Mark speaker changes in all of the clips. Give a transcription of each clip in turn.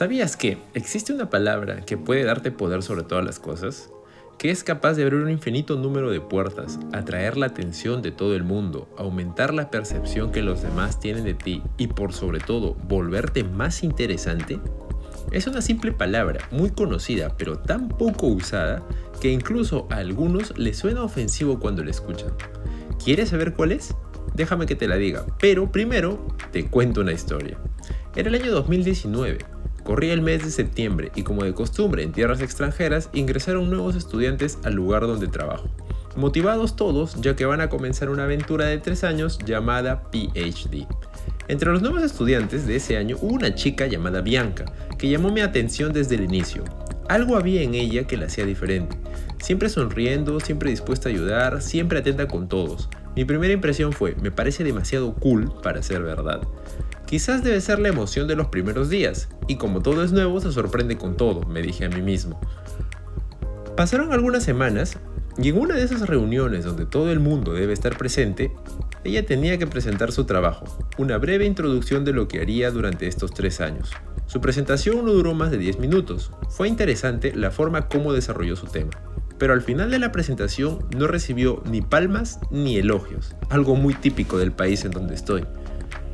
Speaker 1: ¿Sabías que existe una palabra que puede darte poder sobre todas las cosas? Que es capaz de abrir un infinito número de puertas, atraer la atención de todo el mundo, aumentar la percepción que los demás tienen de ti y por sobre todo volverte más interesante? Es una simple palabra, muy conocida, pero tan poco usada que incluso a algunos les suena ofensivo cuando la escuchan. ¿Quieres saber cuál es? Déjame que te la diga, pero primero te cuento una historia. Era el año 2019 Corría el mes de septiembre y como de costumbre en tierras extranjeras ingresaron nuevos estudiantes al lugar donde trabajo. Motivados todos ya que van a comenzar una aventura de tres años llamada PhD. Entre los nuevos estudiantes de ese año hubo una chica llamada Bianca que llamó mi atención desde el inicio. Algo había en ella que la hacía diferente. Siempre sonriendo, siempre dispuesta a ayudar, siempre atenta con todos. Mi primera impresión fue, me parece demasiado cool para ser verdad. Quizás debe ser la emoción de los primeros días, y como todo es nuevo se sorprende con todo, me dije a mí mismo. Pasaron algunas semanas y en una de esas reuniones donde todo el mundo debe estar presente, ella tenía que presentar su trabajo, una breve introducción de lo que haría durante estos tres años. Su presentación no duró más de 10 minutos, fue interesante la forma como desarrolló su tema, pero al final de la presentación no recibió ni palmas ni elogios, algo muy típico del país en donde estoy.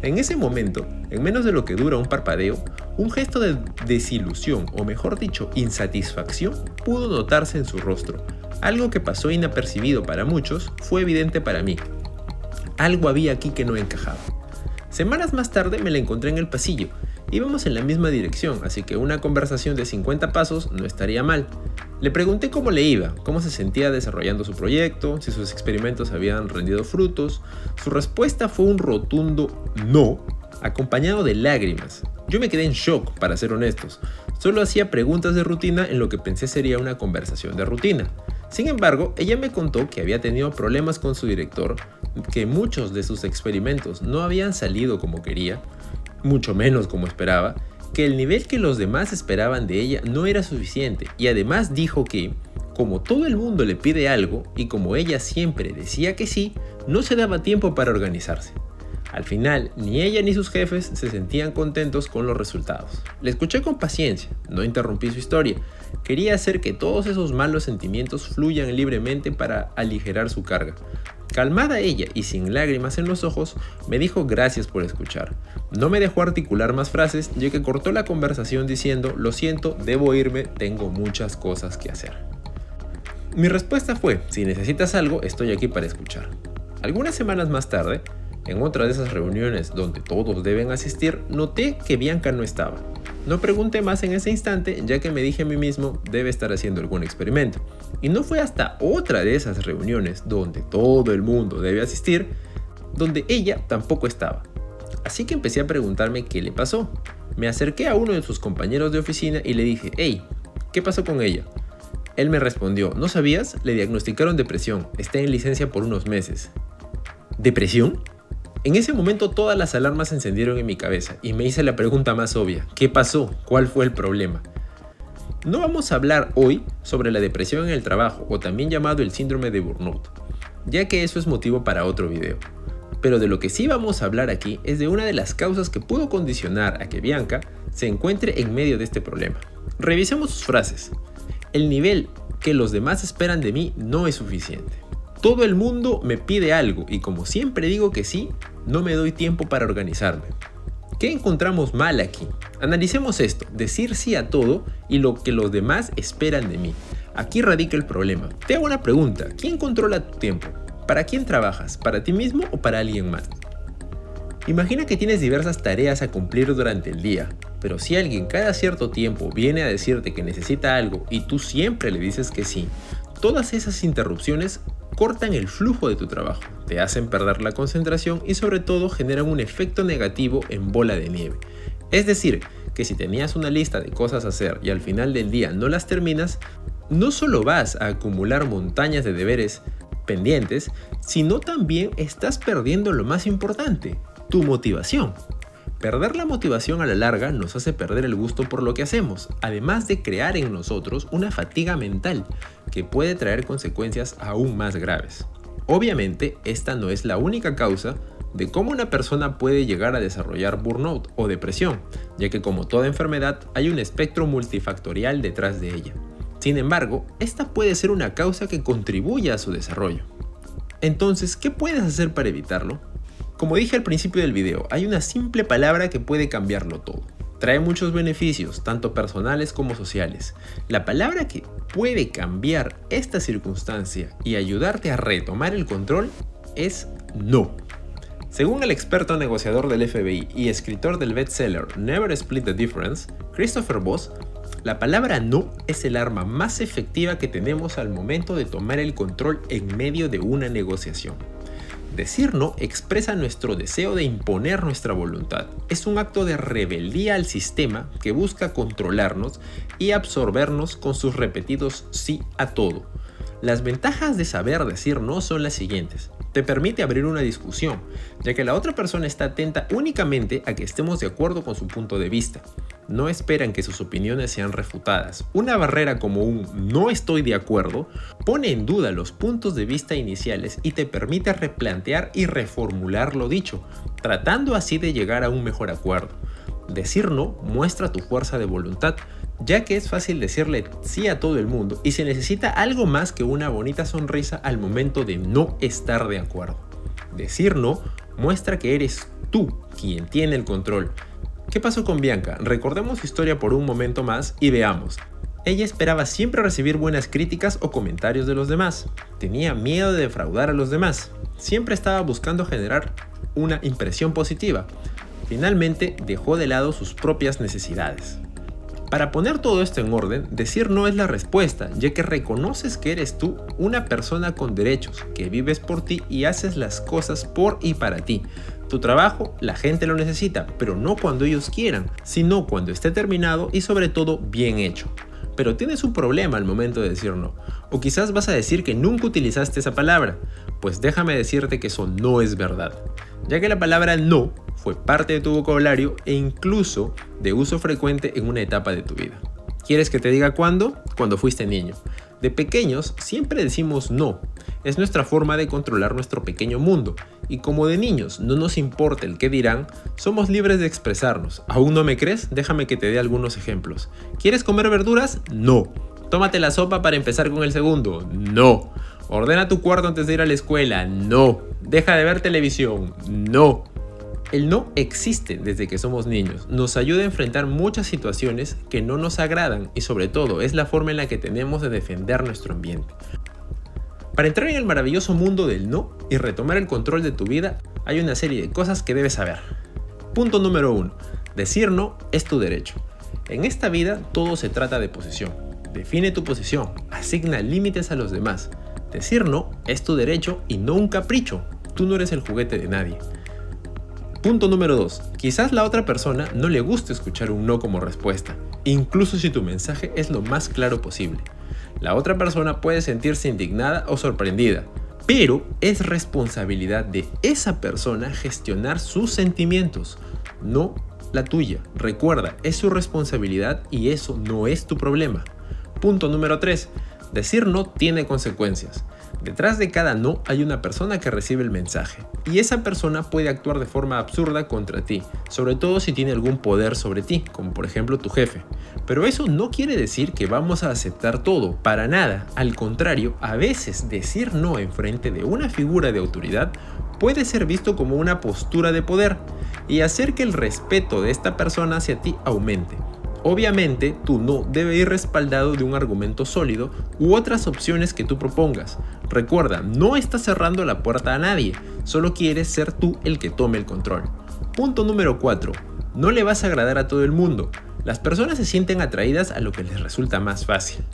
Speaker 1: En ese momento, en menos de lo que dura un parpadeo, un gesto de desilusión o mejor dicho insatisfacción pudo notarse en su rostro. Algo que pasó inapercibido para muchos fue evidente para mí. Algo había aquí que no encajaba. Semanas más tarde me la encontré en el pasillo. Íbamos en la misma dirección, así que una conversación de 50 pasos no estaría mal. Le pregunté cómo le iba, cómo se sentía desarrollando su proyecto, si sus experimentos habían rendido frutos. Su respuesta fue un rotundo no, acompañado de lágrimas. Yo me quedé en shock, para ser honestos. Solo hacía preguntas de rutina en lo que pensé sería una conversación de rutina. Sin embargo, ella me contó que había tenido problemas con su director, que muchos de sus experimentos no habían salido como quería, mucho menos como esperaba, que el nivel que los demás esperaban de ella no era suficiente y además dijo que, como todo el mundo le pide algo y como ella siempre decía que sí, no se daba tiempo para organizarse. Al final, ni ella ni sus jefes se sentían contentos con los resultados. Le escuché con paciencia, no interrumpí su historia. Quería hacer que todos esos malos sentimientos fluyan libremente para aligerar su carga. Calmada ella y sin lágrimas en los ojos, me dijo gracias por escuchar. No me dejó articular más frases, ya que cortó la conversación diciendo, lo siento, debo irme, tengo muchas cosas que hacer. Mi respuesta fue, si necesitas algo, estoy aquí para escuchar. Algunas semanas más tarde, en otra de esas reuniones donde todos deben asistir, noté que Bianca no estaba. No pregunté más en ese instante ya que me dije a mí mismo debe estar haciendo algún experimento. Y no fue hasta otra de esas reuniones donde todo el mundo debe asistir, donde ella tampoco estaba. Así que empecé a preguntarme qué le pasó. Me acerqué a uno de sus compañeros de oficina y le dije, hey, ¿qué pasó con ella? Él me respondió, ¿no sabías? Le diagnosticaron depresión, está en licencia por unos meses. ¿Depresión? En ese momento todas las alarmas se encendieron en mi cabeza y me hice la pregunta más obvia, ¿qué pasó? ¿Cuál fue el problema? No vamos a hablar hoy sobre la depresión en el trabajo o también llamado el síndrome de burnout, ya que eso es motivo para otro video. Pero de lo que sí vamos a hablar aquí es de una de las causas que pudo condicionar a que Bianca se encuentre en medio de este problema. Revisemos sus frases. El nivel que los demás esperan de mí no es suficiente. Todo el mundo me pide algo y como siempre digo que sí, no me doy tiempo para organizarme. ¿Qué encontramos mal aquí? Analicemos esto, decir sí a todo y lo que los demás esperan de mí. Aquí radica el problema. Te hago una pregunta, ¿quién controla tu tiempo? ¿Para quién trabajas? ¿Para ti mismo o para alguien más? Imagina que tienes diversas tareas a cumplir durante el día, pero si alguien cada cierto tiempo viene a decirte que necesita algo y tú siempre le dices que sí, todas esas interrupciones cortan el flujo de tu trabajo, te hacen perder la concentración y sobre todo generan un efecto negativo en bola de nieve. Es decir, que si tenías una lista de cosas a hacer y al final del día no las terminas, no solo vas a acumular montañas de deberes pendientes, sino también estás perdiendo lo más importante, tu motivación. Perder la motivación a la larga nos hace perder el gusto por lo que hacemos, además de crear en nosotros una fatiga mental que puede traer consecuencias aún más graves. Obviamente, esta no es la única causa de cómo una persona puede llegar a desarrollar burnout o depresión, ya que como toda enfermedad hay un espectro multifactorial detrás de ella. Sin embargo, esta puede ser una causa que contribuye a su desarrollo. Entonces, ¿qué puedes hacer para evitarlo? Como dije al principio del video, hay una simple palabra que puede cambiarlo todo. Trae muchos beneficios, tanto personales como sociales. La palabra que puede cambiar esta circunstancia y ayudarte a retomar el control es no. Según el experto negociador del FBI y escritor del bestseller Never Split the Difference, Christopher Voss, la palabra no es el arma más efectiva que tenemos al momento de tomar el control en medio de una negociación. Decir no expresa nuestro deseo de imponer nuestra voluntad. Es un acto de rebeldía al sistema que busca controlarnos y absorbernos con sus repetidos sí a todo. Las ventajas de saber decir no son las siguientes te permite abrir una discusión, ya que la otra persona está atenta únicamente a que estemos de acuerdo con su punto de vista. No esperan que sus opiniones sean refutadas. Una barrera como un no estoy de acuerdo pone en duda los puntos de vista iniciales y te permite replantear y reformular lo dicho, tratando así de llegar a un mejor acuerdo. Decir no muestra tu fuerza de voluntad, ya que es fácil decirle sí a todo el mundo y se necesita algo más que una bonita sonrisa al momento de no estar de acuerdo. Decir no muestra que eres tú quien tiene el control. ¿Qué pasó con Bianca? Recordemos su historia por un momento más y veamos. Ella esperaba siempre recibir buenas críticas o comentarios de los demás. Tenía miedo de defraudar a los demás. Siempre estaba buscando generar una impresión positiva. Finalmente dejó de lado sus propias necesidades. Para poner todo esto en orden, decir no es la respuesta, ya que reconoces que eres tú una persona con derechos, que vives por ti y haces las cosas por y para ti. Tu trabajo, la gente lo necesita, pero no cuando ellos quieran, sino cuando esté terminado y sobre todo bien hecho. Pero tienes un problema al momento de decir no, o quizás vas a decir que nunca utilizaste esa palabra, pues déjame decirte que eso no es verdad, ya que la palabra no fue parte de tu vocabulario e incluso de uso frecuente en una etapa de tu vida. ¿Quieres que te diga cuándo? Cuando fuiste niño. De pequeños siempre decimos no. Es nuestra forma de controlar nuestro pequeño mundo. Y como de niños no nos importa el qué dirán, somos libres de expresarnos. ¿Aún no me crees? Déjame que te dé algunos ejemplos. ¿Quieres comer verduras? No. Tómate la sopa para empezar con el segundo. No. Ordena tu cuarto antes de ir a la escuela. No. Deja de ver televisión. No. El no existe desde que somos niños, nos ayuda a enfrentar muchas situaciones que no nos agradan y sobre todo es la forma en la que tenemos de defender nuestro ambiente. Para entrar en el maravilloso mundo del no y retomar el control de tu vida, hay una serie de cosas que debes saber. Punto número 1. Decir no es tu derecho. En esta vida todo se trata de posición. Define tu posición, asigna límites a los demás. Decir no es tu derecho y no un capricho. Tú no eres el juguete de nadie. Punto número 2. Quizás la otra persona no le guste escuchar un no como respuesta, incluso si tu mensaje es lo más claro posible. La otra persona puede sentirse indignada o sorprendida, pero es responsabilidad de esa persona gestionar sus sentimientos, no la tuya. Recuerda, es su responsabilidad y eso no es tu problema. Punto número 3. Decir no tiene consecuencias. Detrás de cada no hay una persona que recibe el mensaje, y esa persona puede actuar de forma absurda contra ti, sobre todo si tiene algún poder sobre ti, como por ejemplo tu jefe. Pero eso no quiere decir que vamos a aceptar todo, para nada. Al contrario, a veces decir no en frente de una figura de autoridad puede ser visto como una postura de poder y hacer que el respeto de esta persona hacia ti aumente. Obviamente, tu no debe ir respaldado de un argumento sólido u otras opciones que tú propongas. Recuerda, no estás cerrando la puerta a nadie, solo quieres ser tú el que tome el control. Punto número 4. No le vas a agradar a todo el mundo. Las personas se sienten atraídas a lo que les resulta más fácil,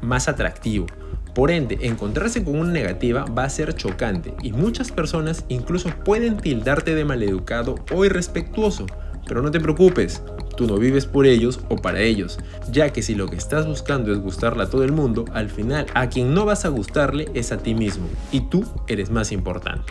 Speaker 1: más atractivo. Por ende, encontrarse con una negativa va a ser chocante y muchas personas incluso pueden tildarte de maleducado o irrespetuoso. Pero no te preocupes, Tú no vives por ellos o para ellos, ya que si lo que estás buscando es gustarle a todo el mundo, al final a quien no vas a gustarle es a ti mismo y tú eres más importante.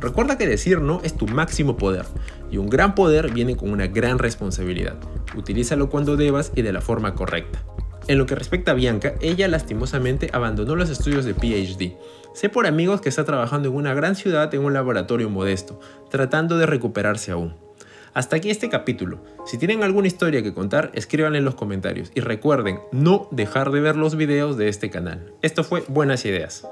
Speaker 1: Recuerda que decir no es tu máximo poder y un gran poder viene con una gran responsabilidad. Utilízalo cuando debas y de la forma correcta. En lo que respecta a Bianca, ella lastimosamente abandonó los estudios de PhD. Sé por amigos que está trabajando en una gran ciudad en un laboratorio modesto, tratando de recuperarse aún. Hasta aquí este capítulo. Si tienen alguna historia que contar, escríbanla en los comentarios y recuerden no dejar de ver los videos de este canal. Esto fue Buenas Ideas.